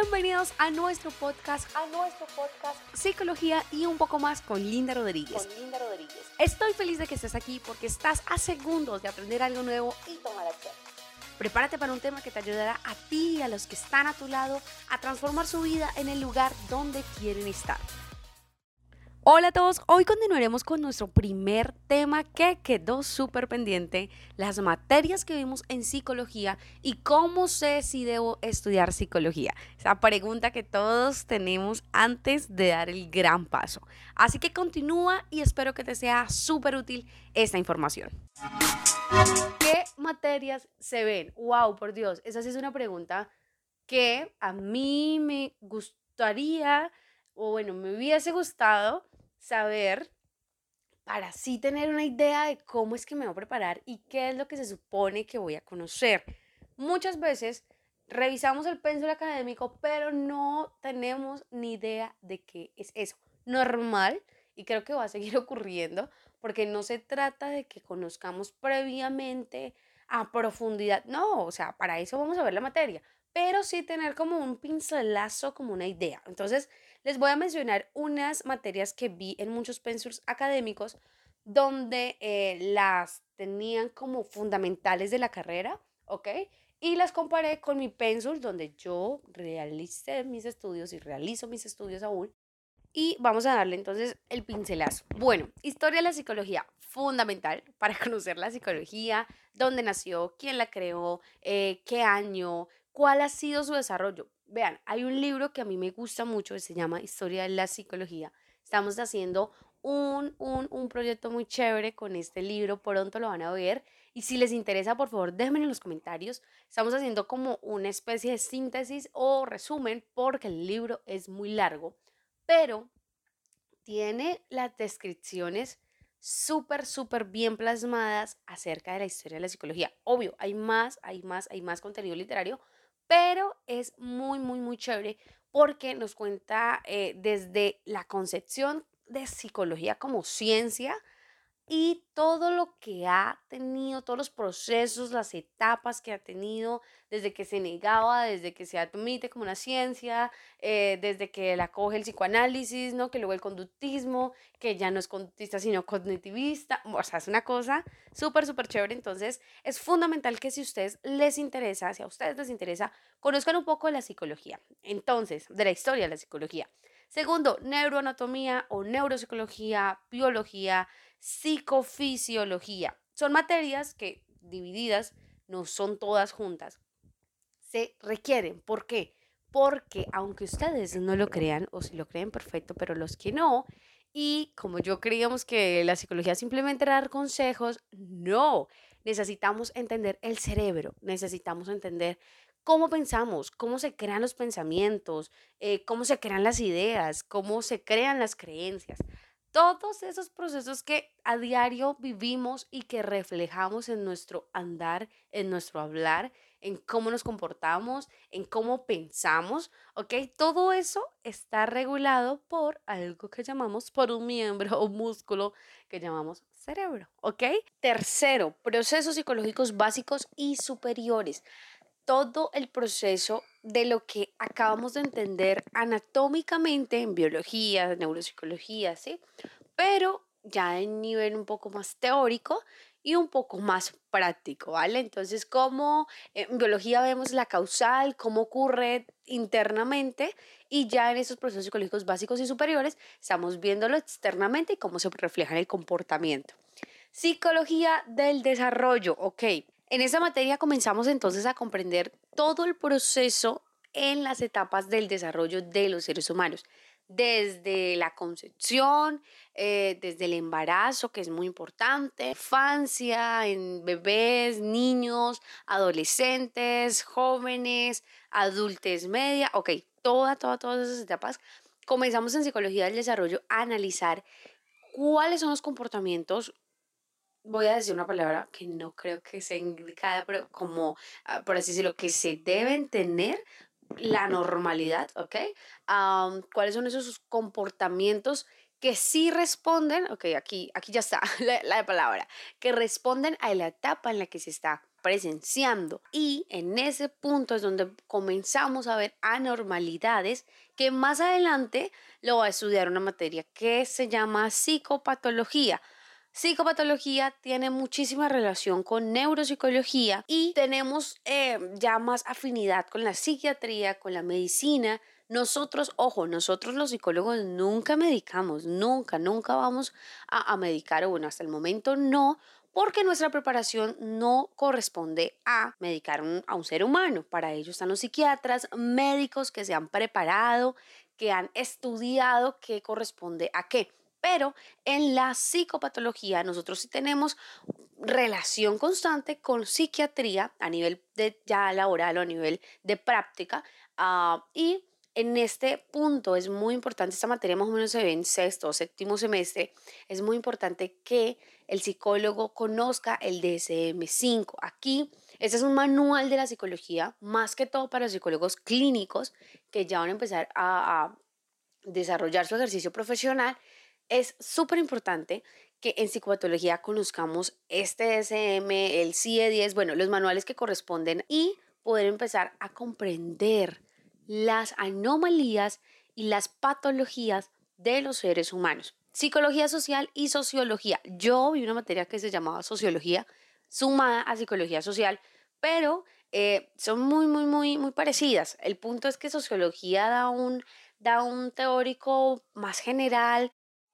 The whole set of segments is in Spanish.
Bienvenidos a nuestro podcast, a nuestro podcast Psicología y un poco más con Linda Rodríguez. Con Linda Rodríguez. Estoy feliz de que estés aquí porque estás a segundos de aprender algo nuevo y tomar acción. Prepárate para un tema que te ayudará a ti y a los que están a tu lado a transformar su vida en el lugar donde quieren estar. Hola a todos, hoy continuaremos con nuestro primer tema que quedó súper pendiente, las materias que vimos en psicología y cómo sé si debo estudiar psicología. Esa pregunta que todos tenemos antes de dar el gran paso. Así que continúa y espero que te sea súper útil esta información. ¿Qué materias se ven? Wow, por Dios, esa sí es una pregunta que a mí me gustaría, o bueno, me hubiese gustado saber para así tener una idea de cómo es que me voy a preparar y qué es lo que se supone que voy a conocer. Muchas veces revisamos el péndulo académico, pero no tenemos ni idea de qué es eso. Normal, y creo que va a seguir ocurriendo, porque no se trata de que conozcamos previamente a profundidad. No, o sea, para eso vamos a ver la materia, pero sí tener como un pincelazo, como una idea. Entonces, les voy a mencionar unas materias que vi en muchos pensums académicos donde eh, las tenían como fundamentales de la carrera, ¿ok? Y las comparé con mi pensul donde yo realicé mis estudios y realizo mis estudios aún. Y vamos a darle entonces el pincelazo. Bueno, historia de la psicología, fundamental para conocer la psicología, dónde nació, quién la creó, eh, qué año, cuál ha sido su desarrollo. Vean, hay un libro que a mí me gusta mucho se llama Historia de la Psicología. Estamos haciendo un, un, proyecto muy chévere con este libro, pronto lo van a ver. Y si les interesa, por favor, déjenme en los comentarios. Estamos haciendo como una especie de síntesis o resumen porque el libro es muy largo, pero tiene las descripciones súper, súper bien plasmadas acerca de la historia de la psicología. Obvio, hay más, hay más, hay más contenido literario, pero es muy, muy, muy chévere porque nos cuenta eh, desde la concepción de psicología como ciencia y todo lo que ha tenido, todos los procesos, las etapas que ha tenido, desde que se negaba, desde que se admite como una ciencia, eh, desde que la coge el psicoanálisis, ¿no? que luego el conductismo, que ya no es conductista sino cognitivista, o sea, es una cosa súper, súper chévere. Entonces, es fundamental que si a ustedes les interesa, si a ustedes les interesa, conozcan un poco de la psicología. Entonces, de la historia de la psicología. Segundo, neuroanatomía o neuropsicología, biología, psicofisiología. Son materias que divididas, no son todas juntas, se requieren. ¿Por qué? Porque aunque ustedes no lo crean, o si lo creen perfecto, pero los que no, y como yo creíamos que la psicología simplemente era dar consejos, no, necesitamos entender el cerebro, necesitamos entender cómo pensamos, cómo se crean los pensamientos, eh, cómo se crean las ideas, cómo se crean las creencias todos esos procesos que a diario vivimos y que reflejamos en nuestro andar, en nuestro hablar, en cómo nos comportamos, en cómo pensamos, ¿ok? Todo eso está regulado por algo que llamamos, por un miembro o músculo que llamamos cerebro, ¿ok? Tercero, procesos psicológicos básicos y superiores todo el proceso de lo que acabamos de entender anatómicamente en biología, neuropsicología, ¿sí? Pero ya en nivel un poco más teórico y un poco más práctico, ¿vale? Entonces, como en biología vemos la causal, cómo ocurre internamente y ya en esos procesos psicológicos básicos y superiores estamos viéndolo externamente y cómo se refleja en el comportamiento. Psicología del desarrollo, ok. En esa materia comenzamos entonces a comprender todo el proceso en las etapas del desarrollo de los seres humanos, desde la concepción, eh, desde el embarazo, que es muy importante, infancia, en bebés, niños, adolescentes, jóvenes, adultes media, ok, toda, toda, todas esas etapas. Comenzamos en psicología del desarrollo a analizar cuáles son los comportamientos voy a decir una palabra que no creo que sea indicada, pero como, ah, por así decirlo, que se deben tener la normalidad, ¿ok? ¿Cuáles son esos comportamientos que sí responden, ok, aquí, aquí ya está la, la palabra, que responden a la etapa en la que se está. presenciando. Y en ese punto es donde comenzamos a ver anormalidades que más adelante lo va a estudiar una materia que se llama psicopatología. Psicopatología tiene muchísima relación con neuropsicología y tenemos eh, ya más afinidad con la psiquiatría, con la medicina. Nosotros, ojo, nosotros los psicólogos nunca medicamos, nunca, nunca vamos a, medicar, o bueno, hasta el momento no, porque nuestra preparación no corresponde a medicar a un ser humano. Para ello están los psiquiatras, médicos que se han preparado, que han estudiado qué corresponde a qué. Pero en la psicopatología nosotros sí tenemos relación constante con psiquiatría a nivel de ya laboral o a nivel de práctica ah, y en este punto es muy importante, esta materia más o menos se ve en sexto o séptimo semestre, es muy importante que el psicólogo conozca el DSM-5. Aquí, este es un manual de la psicología, más que todo para los psicólogos clínicos que ya van a empezar a, a desarrollar su ejercicio profesional es súper importante que en psicopatología conozcamos este DSM, el CIE-10, bueno, los manuales que corresponden y poder empezar a comprender las anomalías y las patologías de los seres humanos. Psicología social y sociología. Yo vi una materia que se llamaba sociología sumada a psicología social, pero eh, son muy, muy, muy, muy parecidas. El punto es que sociología da un, da un teórico más general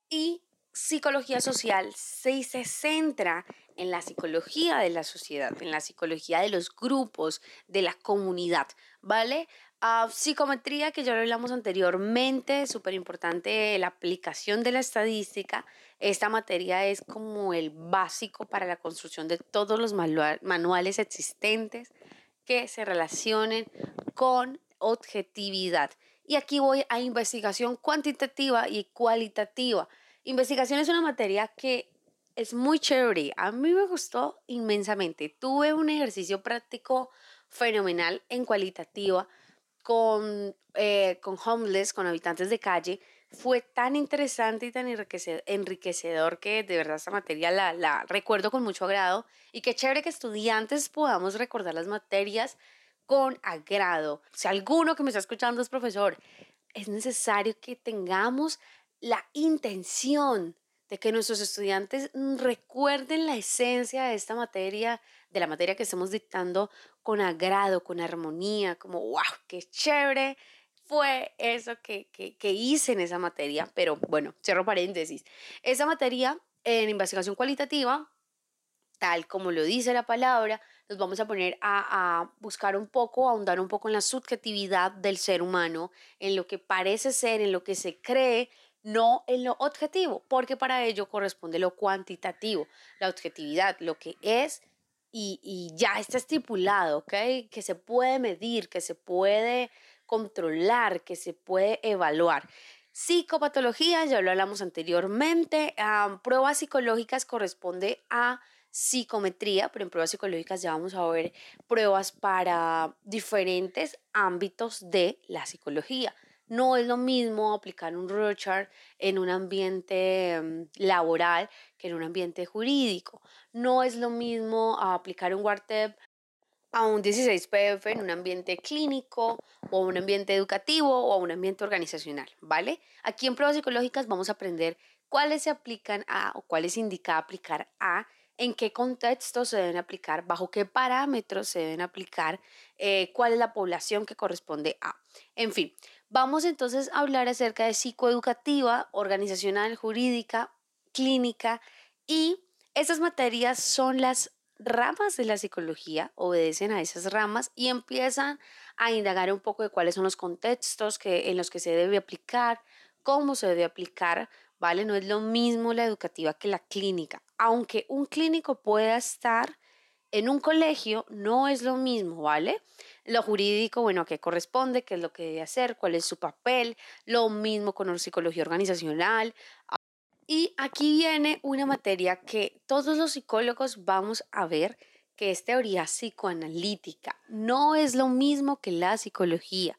y psicología social se, se centra en la psicología de la sociedad, en la psicología de los grupos, de la comunidad, ¿vale? Uh, psicometría, que ya lo hablamos anteriormente, súper importante la aplicación de la estadística. Esta materia es como el básico para la construcción de todos los manuales existentes que se relacionen con objetividad. Y aquí voy a investigación cuantitativa y cualitativa. Investigación es una materia que es muy chévere. A mí me gustó inmensamente. Tuve un ejercicio práctico fenomenal en cualitativa con, eh, con homeless, con habitantes de calle. Fue tan interesante y tan enriquecedor que de verdad esta materia la, la recuerdo con mucho agrado. Y qué chévere que estudiantes podamos recordar las materias con agrado. Si alguno que me está escuchando es profesor, es necesario que tengamos la intención de que nuestros estudiantes recuerden la esencia de esta materia, de la materia que estamos dictando con agrado, con armonía, como, wow, qué chévere fue eso que, que, que hice en esa materia. Pero bueno, cierro paréntesis. Esa materia en investigación cualitativa, tal como lo dice la palabra, nos vamos a poner a, buscar un poco, a ahondar un poco en la subjetividad del ser humano, en lo que parece ser, en lo que se cree, no en lo objetivo, porque para ello corresponde lo cuantitativo, la objetividad, lo que es y, ya está estipulado, ¿ok? Que se puede medir, que se puede controlar, que se puede evaluar. Psicopatología, ya lo hablamos anteriormente, pruebas psicológicas corresponde a psicometría, pero en pruebas psicológicas ya vamos a ver pruebas para diferentes ámbitos de la psicología. No es lo mismo aplicar un Rorschach en un ambiente mm, laboral que en un ambiente jurídico. No es lo mismo aplicar un WARTEP a un 16PF en un ambiente clínico o un ambiente educativo o un ambiente organizacional, ¿vale? Aquí en pruebas psicológicas vamos a aprender cuáles se aplican a o cuáles indica aplicar a en qué contextos se deben aplicar, bajo qué parámetros se deben aplicar, eh, cuál es la población que corresponde a. En fin, vamos entonces a hablar acerca de psicoeducativa, organizacional, jurídica, clínica y esas materias son las ramas de la psicología, obedecen a esas ramas y empiezan a indagar un poco de cuáles son los contextos que, en los que se debe aplicar, cómo se debe aplicar, ¿vale? No es lo mismo la educativa que la clínica aunque un clínico pueda estar en un colegio, no es lo mismo, ¿vale? Lo jurídico, bueno, ¿a qué corresponde? ¿Qué es lo que debe hacer? ¿Cuál es su papel? Lo mismo con psicología organizacional. Y aquí viene una materia que todos los psicólogos vamos a ver, que es teoría psicoanalítica. No es lo mismo que la psicología.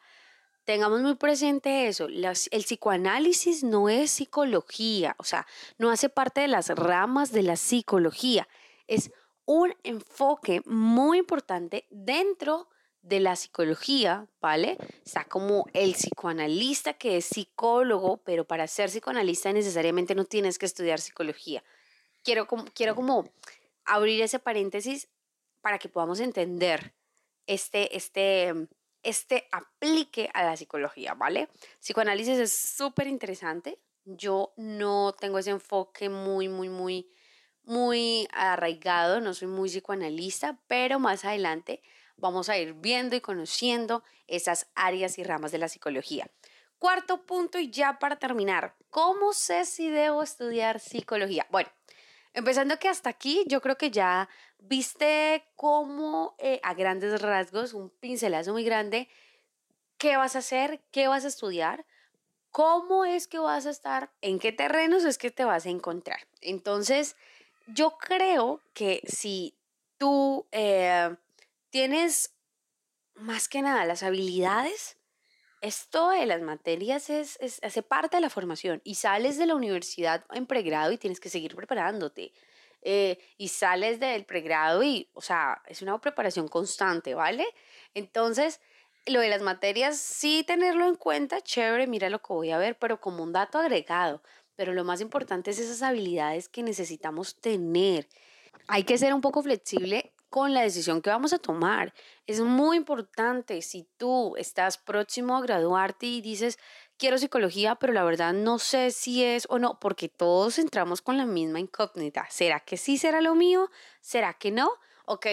Tengamos muy presente eso, el psicoanálisis no es psicología, o sea, no hace parte de las ramas de la psicología, es un enfoque muy importante dentro de la psicología, ¿vale? Está como el psicoanalista que es psicólogo, pero para ser psicoanalista necesariamente no tienes que estudiar psicología. Quiero como, quiero como abrir ese paréntesis para que podamos entender este, este, este aplique a la psicología, ¿vale? Psicoanálisis es súper interesante. Yo no tengo ese enfoque muy, muy, muy, muy arraigado, no soy muy psicoanalista, pero más adelante vamos a ir viendo y conociendo esas áreas y ramas de la psicología. Cuarto punto y ya para terminar, ¿cómo sé si debo estudiar psicología? Bueno, empezando que hasta aquí yo creo que ya viste cómo eh, a grandes rasgos, un pincelazo muy grande, qué vas a hacer, qué vas a estudiar, cómo es que vas a estar, en qué terrenos es que te vas a encontrar. Entonces, yo creo que si tú... Eh, tienes más que nada las habilidades, esto de las materias es, hace parte de la formación y sales de la universidad en pregrado y tienes que seguir preparándote. Eh, y sales del pregrado y, o sea, es una preparación constante, ¿vale? Entonces, lo de las materias, sí tenerlo en cuenta, chévere, mira lo que voy a ver, pero como un dato agregado. Pero lo más importante es esas habilidades que necesitamos tener. Hay que ser un poco flexible con la decisión que vamos a tomar. Es muy importante si tú estás próximo a graduarte y dices, quiero psicología, pero la verdad no sé si es o no, porque todos entramos con la misma incógnita. ¿Será que sí será lo mío? ¿Será que no? Ok,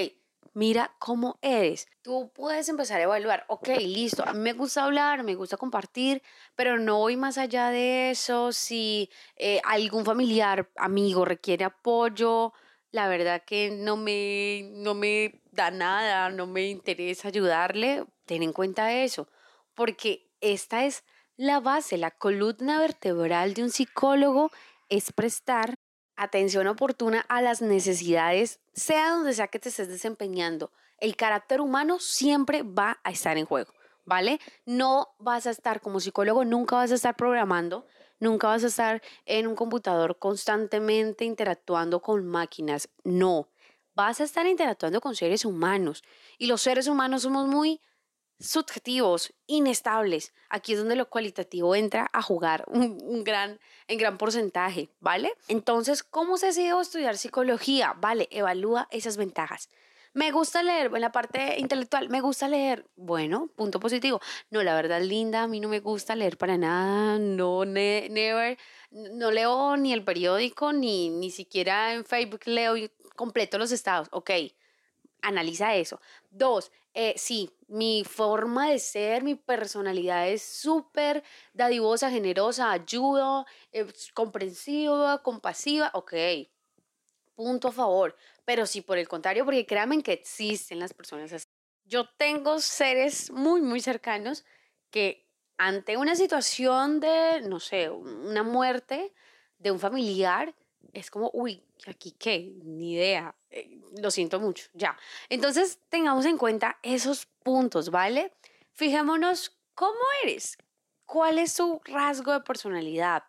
mira cómo eres. Tú puedes empezar a evaluar, ok, listo, a mí me gusta hablar, me gusta compartir, pero no voy más allá de eso. Si eh, algún familiar, amigo requiere apoyo, la verdad que no me, no me da nada, no me interesa ayudarle, ten en cuenta eso, porque esta es la base, la columna vertebral de un psicólogo es prestar atención oportuna a las necesidades, sea donde sea que te estés desempeñando. El carácter humano siempre va a estar en juego, ¿vale? No vas a estar como psicólogo, nunca vas a estar programando, Nunca vas a estar en un computador constantemente interactuando con máquinas. No, vas a estar interactuando con seres humanos. Y los seres humanos somos muy subjetivos, inestables. Aquí es donde lo cualitativo entra a jugar un, gran, en gran porcentaje, ¿vale? Entonces, ¿cómo se decidió estudiar psicología? Vale, evalúa esas ventajas. Me gusta leer, en la parte intelectual, me gusta leer. Bueno, punto positivo. No, la verdad, linda, a mí no me gusta leer para nada. No, never. No leo ni el periódico, ni, ni siquiera en Facebook leo completo los estados. Ok, analiza eso. Dos, eh, sí, mi forma de ser, mi personalidad es súper dadivosa, generosa, ayudo, eh, comprensiva, compasiva. Ok, punto a favor. Pero sí, por el contrario, porque créanme que existen las personas así. Yo tengo seres muy, muy cercanos que ante una situación de, no sé, una muerte de un familiar, es como, uy, aquí qué, ni idea, eh, lo siento mucho, ya. Entonces, tengamos en cuenta esos puntos, ¿vale? Fijémonos cómo eres, cuál es su rasgo de personalidad.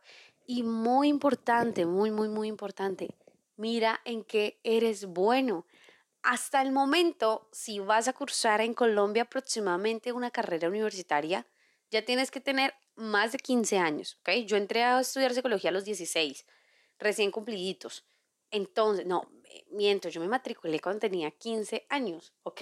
Y muy importante, muy, muy, muy importante, mira en qué eres bueno. Hasta el momento, si vas a cursar en Colombia aproximadamente una carrera universitaria, ya tienes que tener más de 15 años, ¿ok? Yo entré a estudiar psicología a los 16, recién cumpliditos. Entonces, no, miento, yo me matriculé cuando tenía 15 años, ¿ok?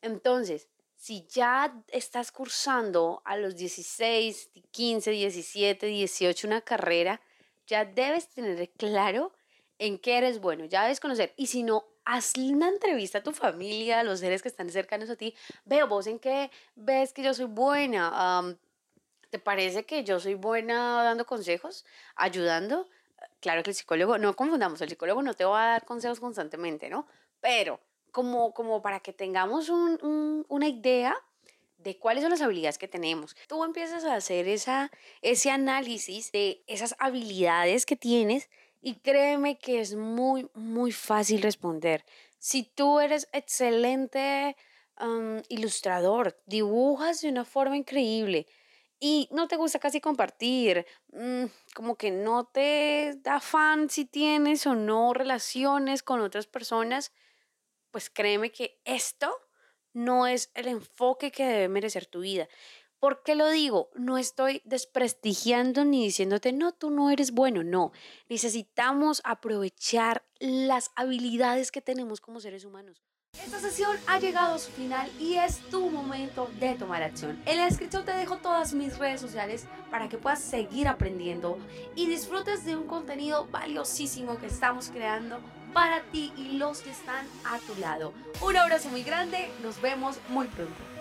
Entonces, si ya estás cursando a los 16, 15, 17, 18 una carrera, ya debes tener claro en qué eres bueno, ya debes conocer. Y si no, haz una entrevista a tu familia, a los seres que están cercanos a ti. Veo vos en qué ves que yo soy buena. ¿Te parece que yo soy buena dando consejos, ayudando? Claro que el psicólogo, no confundamos, el psicólogo no te va a dar consejos constantemente, ¿no? Pero como, como para que tengamos un, una idea de cuáles son las habilidades que tenemos. Tú empiezas a hacer esa, ese análisis de esas habilidades que tienes y créeme que es muy, muy fácil responder. Si tú eres excelente ilustrador, dibujas de una forma increíble y no te gusta casi compartir, mm, como que no te da fan si tienes o no relaciones con otras personas, pues créeme que esto no es el enfoque que debe merecer tu vida. ¿Por qué lo digo? No estoy desprestigiando ni diciéndote, no, tú no eres bueno, no. Necesitamos aprovechar las habilidades que tenemos como seres humanos. Esta sesión ha llegado a su final y es tu momento de tomar acción. En la descripción te dejo todas mis redes sociales para que puedas seguir aprendiendo y disfrutes de un contenido valiosísimo que estamos creando para ti y los que están a tu lado. Un abrazo muy grande, nos vemos muy pronto.